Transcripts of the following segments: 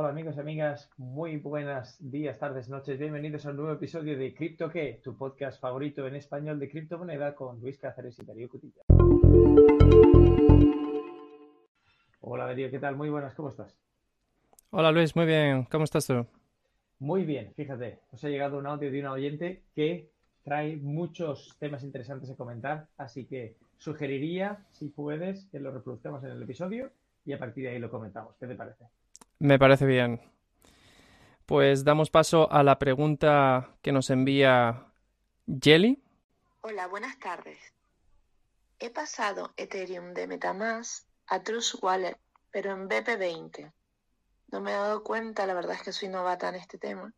Hola amigos y amigas, muy buenas días, tardes, noches. Bienvenidos a un nuevo episodio de Crypto qué, tu podcast favorito en español de criptomoneda con Luis Cáceres y Darío Cutilla. Hola Darío, ¿qué tal? Muy buenas, ¿cómo estás? Hola Luis, muy bien, ¿cómo estás tú? Muy bien, fíjate, os ha llegado un audio de una oyente que trae muchos temas interesantes a comentar, así que sugeriría, si puedes, que lo reproduzcamos en el episodio y a partir de ahí lo comentamos. ¿Qué te parece? Me parece bien. Pues damos paso a la pregunta que nos envía Jelly. Hola, buenas tardes. He pasado Ethereum de Metamask a Trust Wallet, pero en BP20. No me he dado cuenta, la verdad es que soy novata en este tema.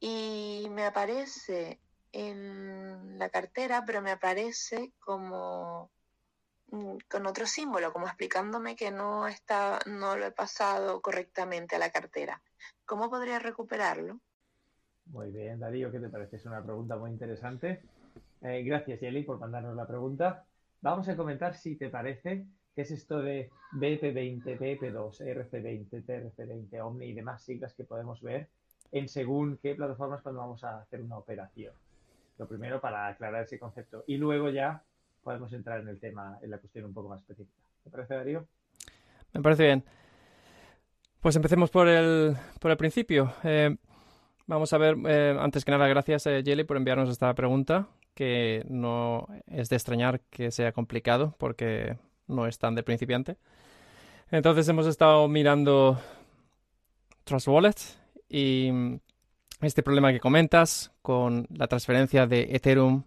Y me aparece en la cartera, pero me aparece como con otro símbolo, como explicándome que no está, no lo he pasado correctamente a la cartera. ¿Cómo podría recuperarlo? Muy bien, Darío, ¿qué te parece? Es una pregunta muy interesante. Eh, gracias, Yeli, por mandarnos la pregunta. Vamos a comentar si te parece qué es esto de BP20, BP2, RC20, TRC20, Omni y demás siglas que podemos ver en según qué plataformas cuando vamos a hacer una operación. Lo primero para aclarar ese concepto. Y luego ya podemos entrar en el tema, en la cuestión un poco más específica. ¿Te parece, Darío? Me parece bien. Pues empecemos por el, por el principio. Eh, vamos a ver, eh, antes que nada, gracias, eh, Jelly, por enviarnos esta pregunta, que no es de extrañar que sea complicado, porque no es tan de principiante. Entonces hemos estado mirando Trust Wallet y este problema que comentas con la transferencia de Ethereum,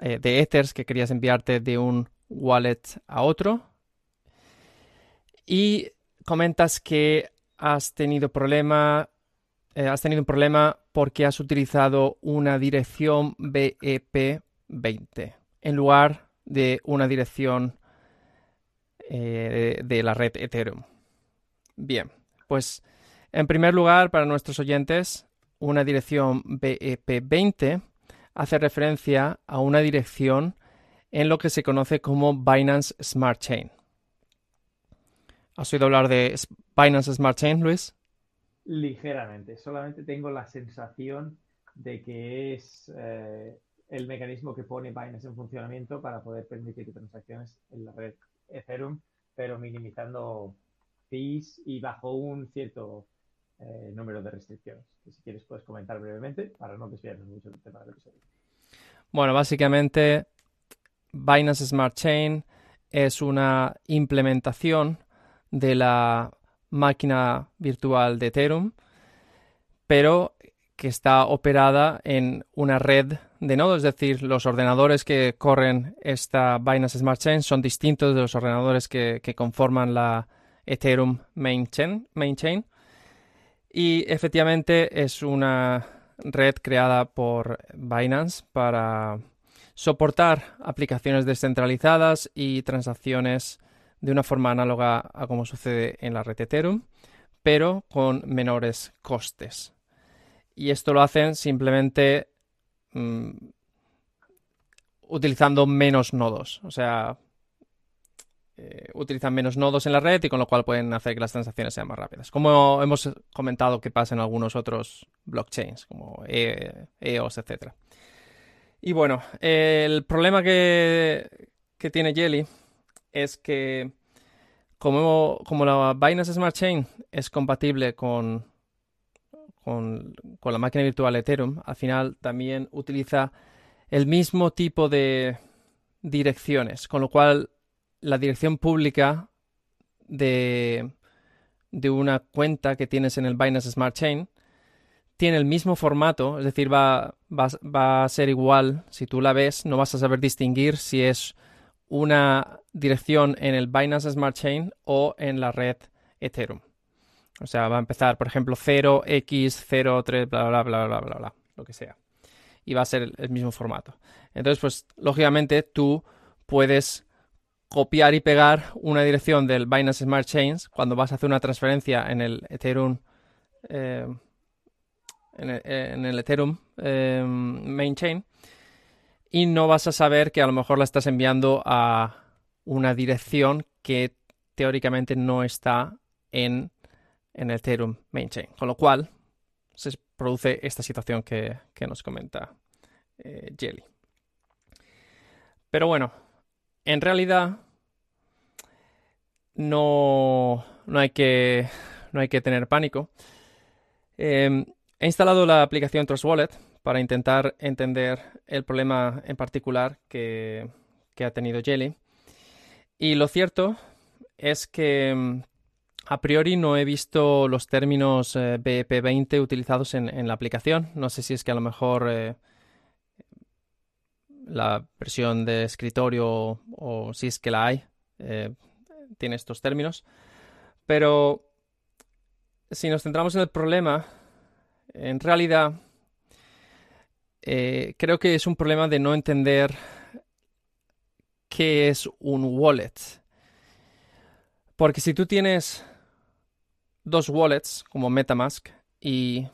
eh, de Ethers que querías enviarte de un wallet a otro. Y comentas que has tenido problema, eh, has tenido un problema porque has utilizado una dirección BEP20 en lugar de una dirección eh, de la red Ethereum. Bien, pues en primer lugar, para nuestros oyentes, una dirección BEP20 hace referencia a una dirección en lo que se conoce como Binance Smart Chain. ¿Has oído hablar de Binance Smart Chain, Luis? Ligeramente, solamente tengo la sensación de que es eh, el mecanismo que pone Binance en funcionamiento para poder permitir transacciones en la red Ethereum, pero minimizando fees y bajo un cierto eh, número de restricciones. Que si quieres puedes comentar brevemente para no desviarnos mucho del tema del episodio. Bueno, básicamente Binance Smart Chain es una implementación de la máquina virtual de Ethereum, pero que está operada en una red de nodos, es decir, los ordenadores que corren esta Binance Smart Chain son distintos de los ordenadores que, conforman la Ethereum main chain y efectivamente es una red creada por Binance para soportar aplicaciones descentralizadas y transacciones de una forma análoga a como sucede en la red Ethereum, pero con menores costes. Y esto lo hacen simplemente mm, utilizando menos nodos. O sea, eh, utilizan menos nodos en la red y con lo cual pueden hacer que las transacciones sean más rápidas. Como hemos comentado que pasa en algunos otros blockchains, como EOS, e etc. Y bueno, el problema que, tiene Jelly es que como, como, la Binance Smart Chain es compatible con, con, la máquina virtual Ethereum, al final también utiliza el mismo tipo de direcciones, con lo cual la dirección pública de, de una cuenta que tienes en el Binance Smart Chain tiene el mismo formato, es decir, va, va, a ser igual. Si tú la ves, no vas a saber distinguir si es una dirección en el Binance Smart Chain o en la red Ethereum. O sea, va a empezar, por ejemplo, 0x03, bla, bla, bla, bla, bla, bla, lo que sea. Y va a ser el mismo formato. Entonces, pues, lógicamente, tú puedes copiar y pegar una dirección del Binance Smart Chains cuando vas a hacer una transferencia en el Ethereum eh, en, el, Ethereum eh, main chain y no vas a saber que a lo mejor la estás enviando a una dirección que teóricamente no está en en el Ethereum Main Chain. Con lo cual se produce esta situación que, nos comenta eh, Jelly. Pero bueno, en realidad no, no, hay, que, no hay que tener pánico. Em, he instalado la aplicación Trust Wallet para intentar entender el problema en particular que, que ha tenido Jelly. Y lo cierto es que em, a priori no he visto los términos eh, BEP20 utilizados en, la aplicación. No sé si es que a lo mejor eh, la versión de escritorio o, si es que la hay eh, tiene estos términos. Pero si nos centramos en el problema, en realidad creo que es un problema de no entender qué es un wallet. Porque si tú tienes dos wallets como MetaMask y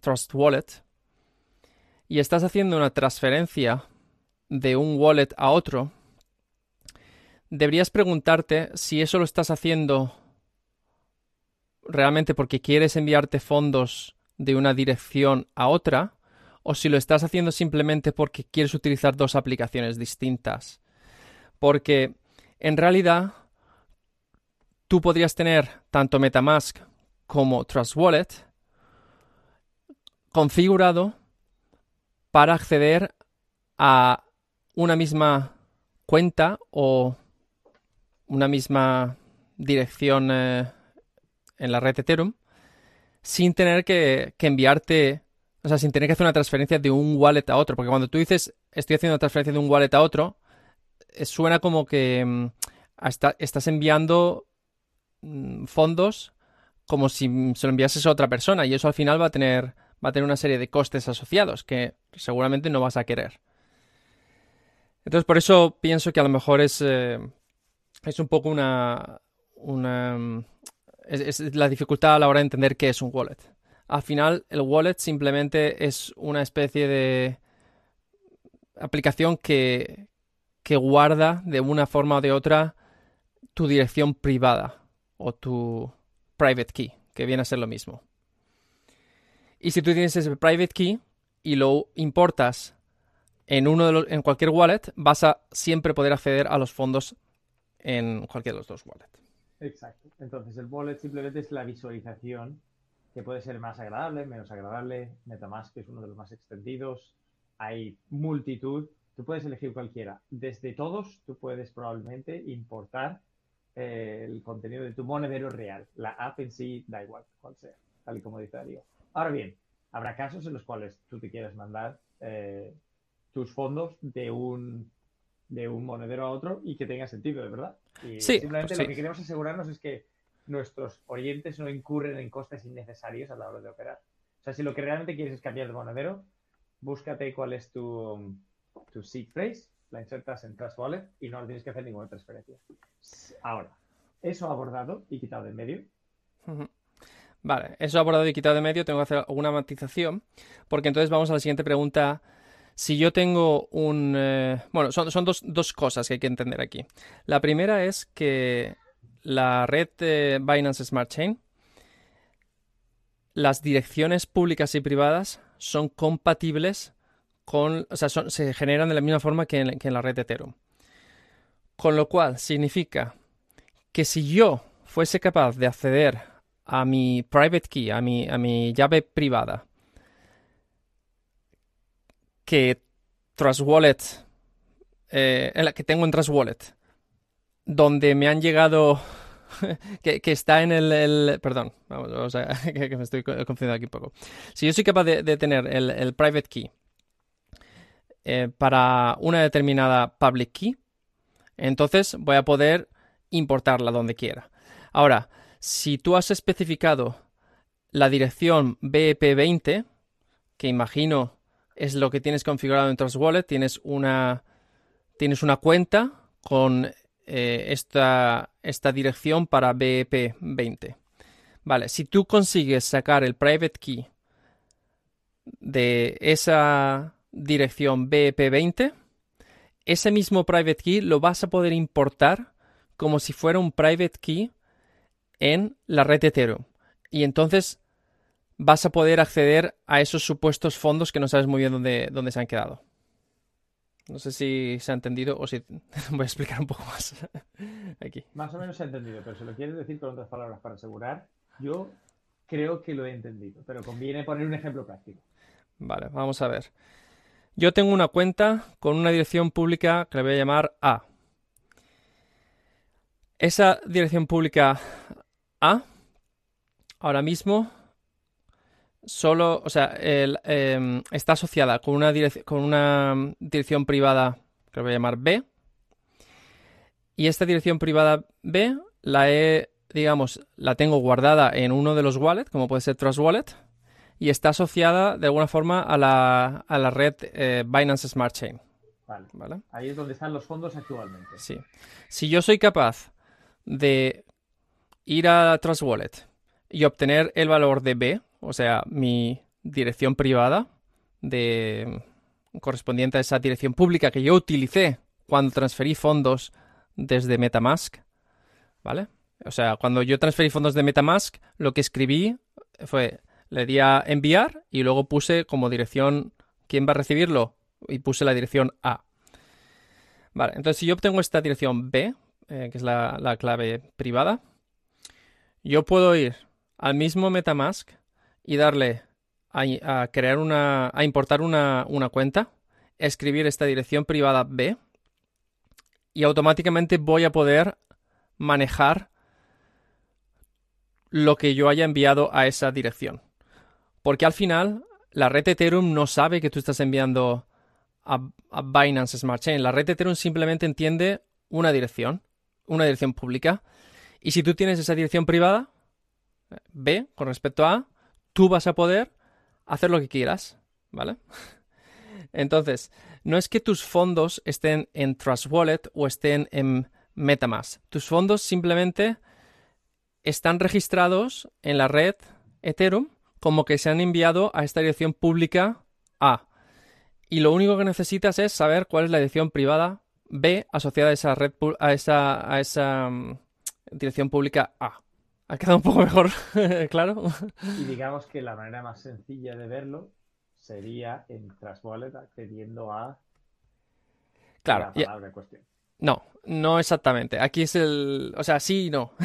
Trust Wallet y estás haciendo una transferencia de un wallet a otro, deberías preguntarte si eso lo estás haciendo realmente porque quieres enviarte fondos de una dirección a otra o si lo estás haciendo simplemente porque quieres utilizar dos aplicaciones distintas. Porque en realidad tú podrías tener tanto Metamask como Trust Wallet configurado para acceder a una misma cuenta o una misma dirección eh, en la red Ethereum sin tener que, enviarte, o sea, sin tener que hacer una transferencia de un wallet a otro. Porque cuando tú dices estoy haciendo una transferencia de un wallet a otro, eh, suena como que mm, estás enviando Mm, fondos como si se lo enviases a otra persona y eso al final va a tener va a tener una serie de costes asociados que seguramente no vas a querer. Entonces por eso pienso que a lo mejor es eh, es un poco una mm, es, la dificultad a la hora de entender qué es un wallet. Al final el wallet simplemente es una especie de aplicación que que guarda de una forma o de otra tu dirección privada o tu private key, que viene a ser lo mismo. Y si tú tienes ese private key y lo importas en uno de los, en cualquier wallet, vas a siempre poder acceder a los fondos en cualquiera de los dos wallets. Exacto. Entonces el wallet simplemente es la visualización que puede ser más agradable, menos agradable. MetaMask es uno de los más extendidos. Hay multitud. Tú puedes elegir cualquiera. Desde todos, tú puedes probablemente importar eh, el contenido de tu monedero real. La app en sí da igual cual sea, tal y como dice Darío. Ahora bien, habrá casos en los cuales tú te quieras mandar eh, tus fondos de un de un monedero a otro y que tenga sentido, de verdad. Y simplemente lo que queremos asegurarnos es que nuestros oyentes no incurren en costes innecesarios a la hora de operar. O sea, si lo que realmente quieres es cambiar de monedero, búscate cuál es tu, tu seed phrase la insertas en Trust Wallet y no tienes que hacer ninguna transferencia. Ahora, eso abordado y quitado de medio. Vale, eso abordado y quitado de medio, tengo que hacer alguna matización, porque entonces vamos a la siguiente pregunta. Si yo tengo un... Eh, bueno, son, dos, dos, cosas que hay que entender aquí. La primera es que la red Binance Smart Chain, las direcciones públicas y privadas son compatibles con, o sea, se generan de la misma forma que en, la red de Ethereum. Con lo cual significa que si yo fuese capaz de acceder a mi private key, a mi, a mi llave privada, que Trust Wallet, eh, la que tengo en Trust Wallet, donde me han llegado, que, está en el, perdón, vamos, o que, me estoy confundiendo aquí un poco. Si yo soy capaz de, tener el, el private key eh, para una determinada public key, entonces voy a poder importarla donde quiera. Ahora, si tú has especificado la dirección BEP20, que imagino es lo que tienes configurado en Trust Wallet, tienes una, tienes una cuenta con eh, esta, esta dirección para BEP20. Vale, si tú consigues sacar el private key de esa dirección BEP20, ese mismo private key lo vas a poder importar como si fuera un private key en la red Ethereum. Y entonces vas a poder acceder a esos supuestos fondos que no sabes muy bien dónde, dónde se han quedado. No sé si se ha entendido o si voy a explicar un poco más aquí. Más o menos se ha entendido, pero si lo quieres decir con otras palabras para asegurar, yo creo que lo he entendido, pero conviene poner un ejemplo práctico. Vale, vamos a ver. Yo tengo una cuenta con una dirección pública que le voy a llamar A. Esa dirección pública A, ahora mismo, solo, o sea, em, está asociada con una, con una dirección privada que voy a llamar B. Y esta dirección privada B la he, digamos, la tengo guardada en uno de los wallets, como puede ser Trust Wallet, y está asociada de alguna forma a la, a la red eh, Binance Smart Chain. Vale. Ahí es donde están los fondos actualmente. Sí. Si yo soy capaz de ir a Trust Wallet y obtener el valor de B, o sea, mi dirección privada de correspondiente a esa dirección pública que yo utilicé cuando transferí fondos desde MetaMask, ¿vale? O sea, cuando yo transferí fondos de MetaMask, lo que escribí fue, le di a enviar y luego puse como dirección quién va a recibirlo y puse la dirección A. Vale, entonces si yo obtengo esta dirección B, eh, que es la, clave privada, yo puedo ir al mismo MetaMask y darle a, crear una, a importar una, una, cuenta, escribir esta dirección privada B y automáticamente voy a poder manejar lo que yo haya enviado a esa dirección. Porque al final la red Ethereum no sabe que tú estás enviando a, a Binance Smart Chain. La red Ethereum simplemente entiende una dirección una dirección pública. Y si tú tienes esa dirección privada, B, con respecto a A, tú vas a poder hacer lo que quieras, ¿vale? Entonces, no es que tus fondos estén en Trust Wallet o estén en MetaMask. Tus fondos simplemente están registrados en la red Ethereum como que se han enviado a esta dirección pública A. Y lo único que necesitas es saber cuál es la dirección privada B asociada a esa red a esa, a esa mm, dirección pública A. ¿Ha quedado un poco mejor claro? Y digamos que la manera más sencilla de verlo sería en Trustwallet accediendo a claro, la palabra cuestión. No, no exactamente. Aquí es el. O sea, sí y no.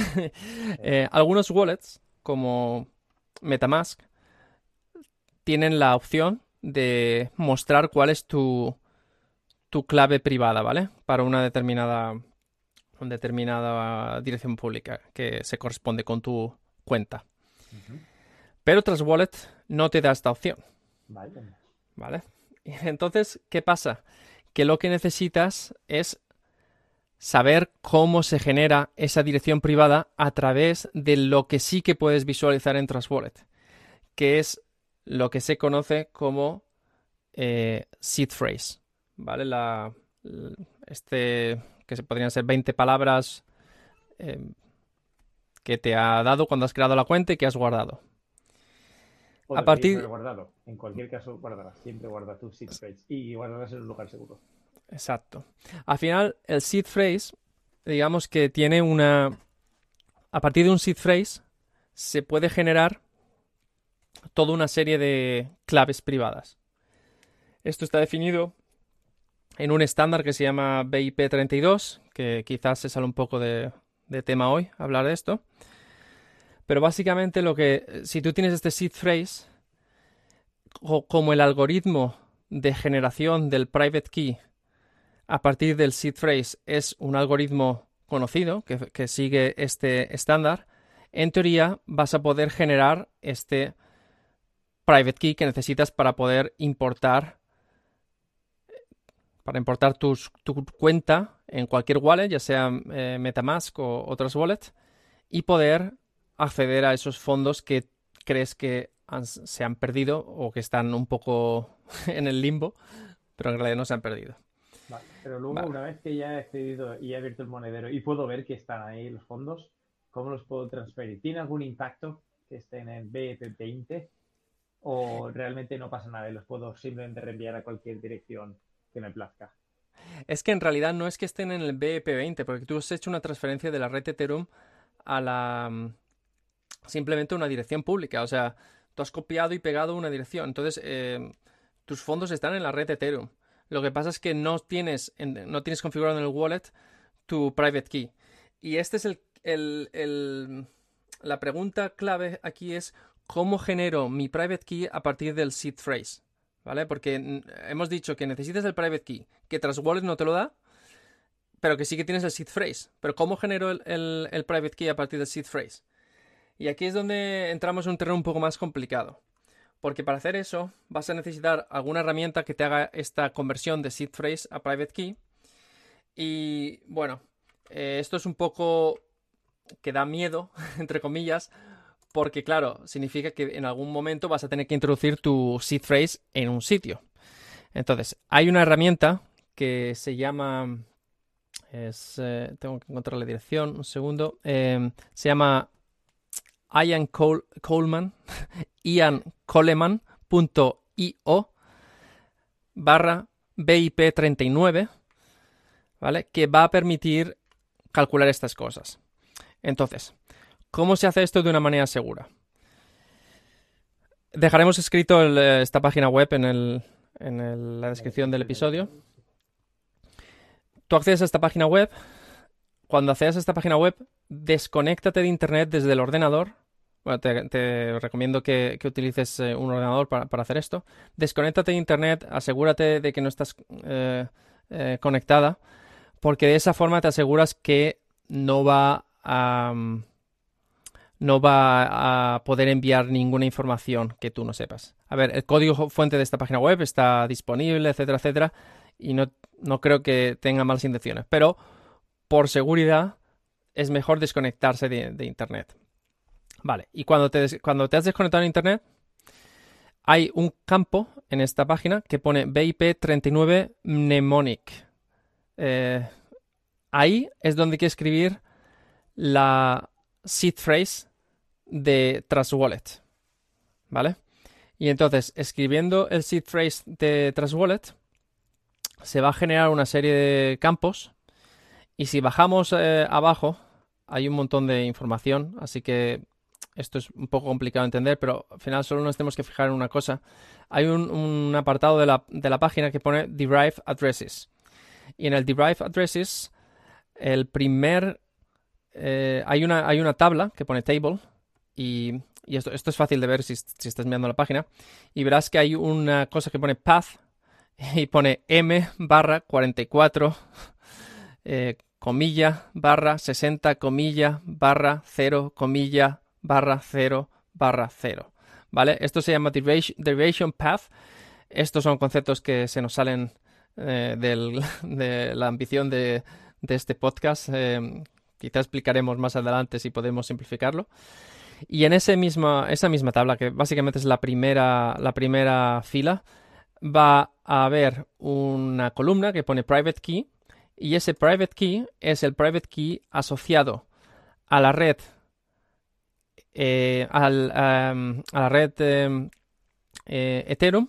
Eh, algunos wallets, como Metamask, tienen la opción de mostrar cuál es tu, tu clave privada, ¿vale? Para una determinada, determinada dirección pública que se corresponde con tu cuenta. Pero Trust Wallet no te da esta opción. Vale. ¿Vale? Entonces, ¿qué pasa? Que lo que necesitas es saber cómo se genera esa dirección privada a través de lo que sí que puedes visualizar en Trust Wallet, que es lo que se conoce como eh, seed phrase. ¿vale? La, este, que se podrían ser 20 palabras em, que te ha dado cuando has creado la cuenta y que has guardado. a partir guardado. En cualquier caso, guardarás. Siempre guarda tu seed phrase y guardarás en un lugar seguro. Exacto. Al final, el seed phrase, digamos que tiene una. A partir de un seed phrase, se puede generar toda una serie de claves privadas. Esto está definido en un estándar que se llama BIP32, que quizás se sale un poco de, tema hoy hablar de esto. Pero básicamente lo que, si tú tienes este seed phrase, como el algoritmo de generación del private key a partir del seed phrase es un algoritmo conocido que, que sigue este estándar, en teoría vas a poder generar este private key que necesitas para poder importar para importar tu cuenta en cualquier wallet, ya sea eh, Metamask o otros wallets, y poder acceder a esos fondos que crees que se han perdido o que están un poco en el limbo, pero en realidad no se han perdido. Vale, pero luego, una vez que ya he accedido y he abierto el monedero y puedo ver que están ahí los fondos, ¿cómo los puedo transferir? ¿Tiene algún impacto que estén en BEP20? ¿O realmente no pasa nada y los puedo simplemente reenviar a cualquier dirección que me plazca. Es que en realidad no es que estén en el BEP20, porque tú has hecho una transferencia de la red Ethereum a la, simplemente una dirección pública. O sea, tú has copiado y pegado una dirección. Entonces, eh, tus fondos están en la red Ethereum. Lo que pasa es que no tienes, no tienes configurado en el wallet tu private key. Y este es el, la pregunta clave aquí es cómo genero mi private key a partir del seed phrase. ¿Vale? Porque hemos dicho que necesitas el private key, que tras wallet no te lo da, pero que sí que tienes el seed phrase. Pero ¿cómo genero el, private key a partir del seed phrase? Y aquí es donde entramos en un terreno un poco más complicado. Porque para hacer eso vas a necesitar alguna herramienta que te haga esta conversión de seed phrase a private key. Y bueno, eh, esto es un poco que da miedo, entre comillas, porque claro, significa que en algún momento vas a tener que introducir tu seed phrase en un sitio. Entonces, hay una herramienta que se llama... Eh, tengo que encontrar la dirección, un segundo. Eh, se llama Ian Coleman, iancoleman.io barra BIP39, ¿vale? Que va a permitir calcular estas cosas. Entonces, ¿cómo se hace esto de una manera segura? Dejaremos escrito esta página web en, la descripción del episodio. Tú accedes a esta página web. Cuando accedas a esta página web, desconéctate de Internet desde el ordenador bueno, te, recomiendo que, utilices eh, un ordenador para, hacer esto. Desconéctate de internet, asegúrate de que no estás eh, eh, conectada, porque de esa forma te aseguras que no va a no va a poder enviar ninguna información que tú no sepas. A ver, el código fuente de esta página web está disponible, etcétera, etcétera, y no, no creo que tenga malas intenciones, pero por seguridad es mejor desconectarse de Internet. Vale, y cuando te, cuando te has desconectado en Internet, hay un campo en esta página que pone BIP39 mnemonic. Eh, ahí es donde hay que escribir la seed phrase de Trust Wallet. ¿Vale? Y entonces, escribiendo el seed phrase de Trust Wallet, se va a generar una serie de campos. Y si bajamos eh, abajo, hay un montón de información. Así que esto es un poco complicado de entender, pero al final solo nos tenemos que fijar en una cosa. Hay un, apartado de la, página que pone Derive Addresses. Y en el Derive Addresses, el primer... Eh, hay, una, hay una tabla que pone Table y, esto, esto, es fácil de ver si, estás mirando la página. Y verás que hay una cosa que pone Path y pone M barra 44 eh, comilla barra 60 comilla barra 0 comilla barra 0 barra 0. ¿Vale? Esto se llama derivation path. Estos son conceptos que se nos salen eh, de la ambición de, este podcast. Eh, quizá explicaremos más adelante si podemos simplificarlo. Y en ese misma, esa misma tabla, que básicamente es la primera, la primera fila, va a haber una columna que pone private key. Y ese private key es el private key asociado a la red eh, al, a la red em, eh, Ethereum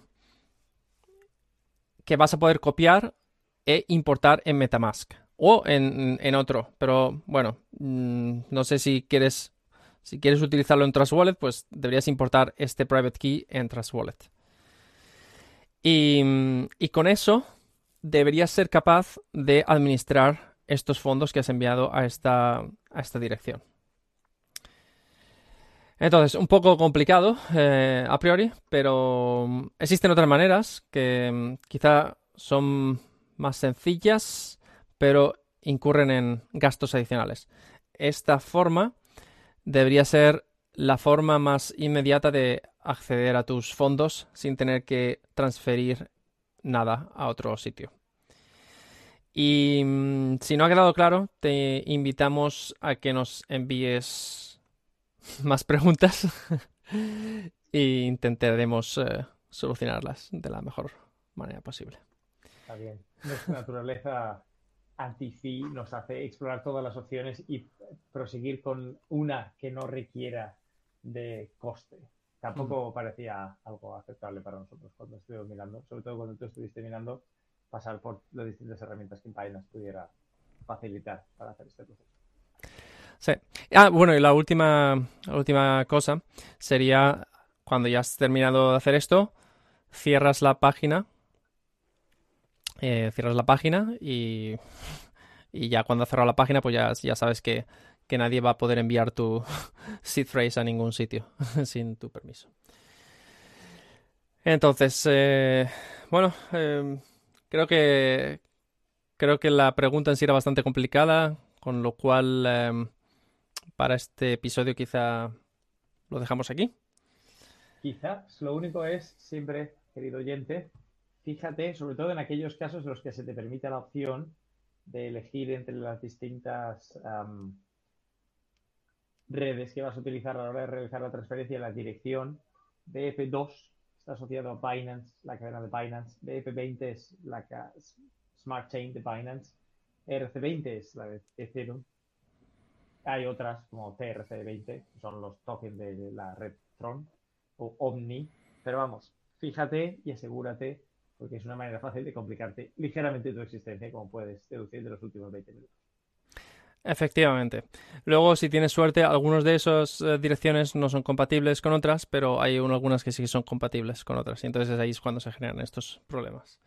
que vas a poder copiar e importar en Metamask o en, otro. Pero bueno, mm, no sé si quieres, si quieres utilizarlo en Trust Wallet, pues deberías importar este private key en Trust Wallet. Y, con eso deberías ser capaz de administrar estos fondos que has enviado a esta, dirección. Entonces, un poco complicado eh, a priori, pero existen otras maneras que mm, quizá son más sencillas, pero incurren en gastos adicionales. Esta forma debería ser la forma más inmediata de acceder a tus fondos sin tener que transferir nada a otro sitio. Y mm, si no ha quedado claro, te invitamos a que nos envíes más preguntas e intentaremos eh, solucionarlas de la mejor manera posible. Está bien. Nuestra naturaleza anti nos hace explorar todas las opciones y proseguir con una que no requiera de coste. Tampoco mm. parecía algo aceptable para nosotros cuando estuvimos mirando, sobre todo cuando tú estuviste mirando, pasar por las distintas herramientas que Binance pudiera facilitar para hacer este proceso. Sí. Ah, bueno, y la última, la última cosa sería cuando ya has terminado de hacer esto, cierras la página. Eh, cierras la página y, y ya cuando has cerrado la página, pues ya, ya sabes que, que nadie va a poder enviar tu seed phrase a ningún sitio sin tu permiso. Entonces, eh, bueno, eh, creo que creo que la pregunta en sí era bastante complicada, con lo cual eh, para este episodio quizá lo dejamos aquí. Quizás lo único es siempre, querido oyente, fíjate sobre todo en aquellos casos en los que se te permite la opción de elegir entre las distintas redes que vas a utilizar a la hora de realizar la transferencia la dirección BF2 está asociado a Binance, la cadena de Binance, BF20 es la Smart Chain de Binance, RC20 es la de Ethereum. Hay otras como TRC20, que son los tokens de la red Tron o Omni, pero vamos, fíjate y asegúrate porque es una manera fácil de complicarte ligeramente tu existencia, como puedes deducir de los últimos 20 minutos. Efectivamente. Luego, si tienes suerte, algunas de esas eh, direcciones no son compatibles con otras, pero hay un- algunas que sí son compatibles con otras. Y entonces ahí es cuando se generan estos problemas.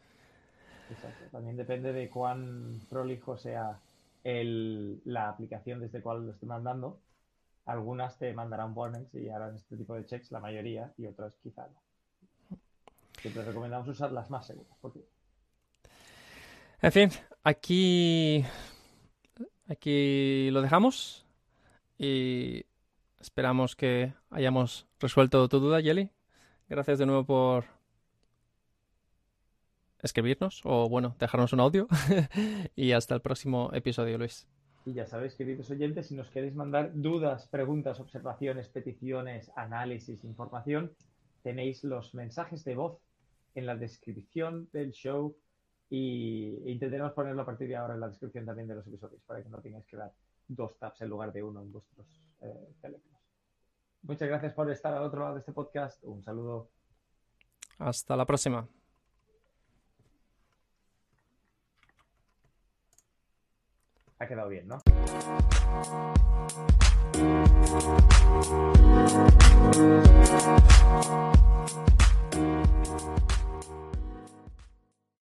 Exacto. También depende de cuán prolijo sea el- la aplicación desde cual lo esté mandando. Algunas te mandarán warnings y harán este tipo de checks, la mayoría, y otras quizá no. Siempre recomendamos usar las más seguras. Porque En fin, aquí, aquí lo dejamos y esperamos que hayamos resuelto tu duda, Jelly. Gracias de nuevo por escribirnos o, bueno, dejarnos un audio. y hasta el próximo episodio, Luis. Y ya sabéis, queridos oyentes, si nos queréis mandar dudas, preguntas, observaciones, peticiones, análisis, información, tenéis los mensajes de voz en la descripción del show y e intentaremos ponerlo a partir de ahora en la descripción también de los episodios para que no tengáis que dar dos tabs en lugar de uno en vuestros eh, teléfonos. Muchas gracias por estar al otro lado de este podcast. Un saludo. Hasta la próxima. Ha quedado bien, ¿no?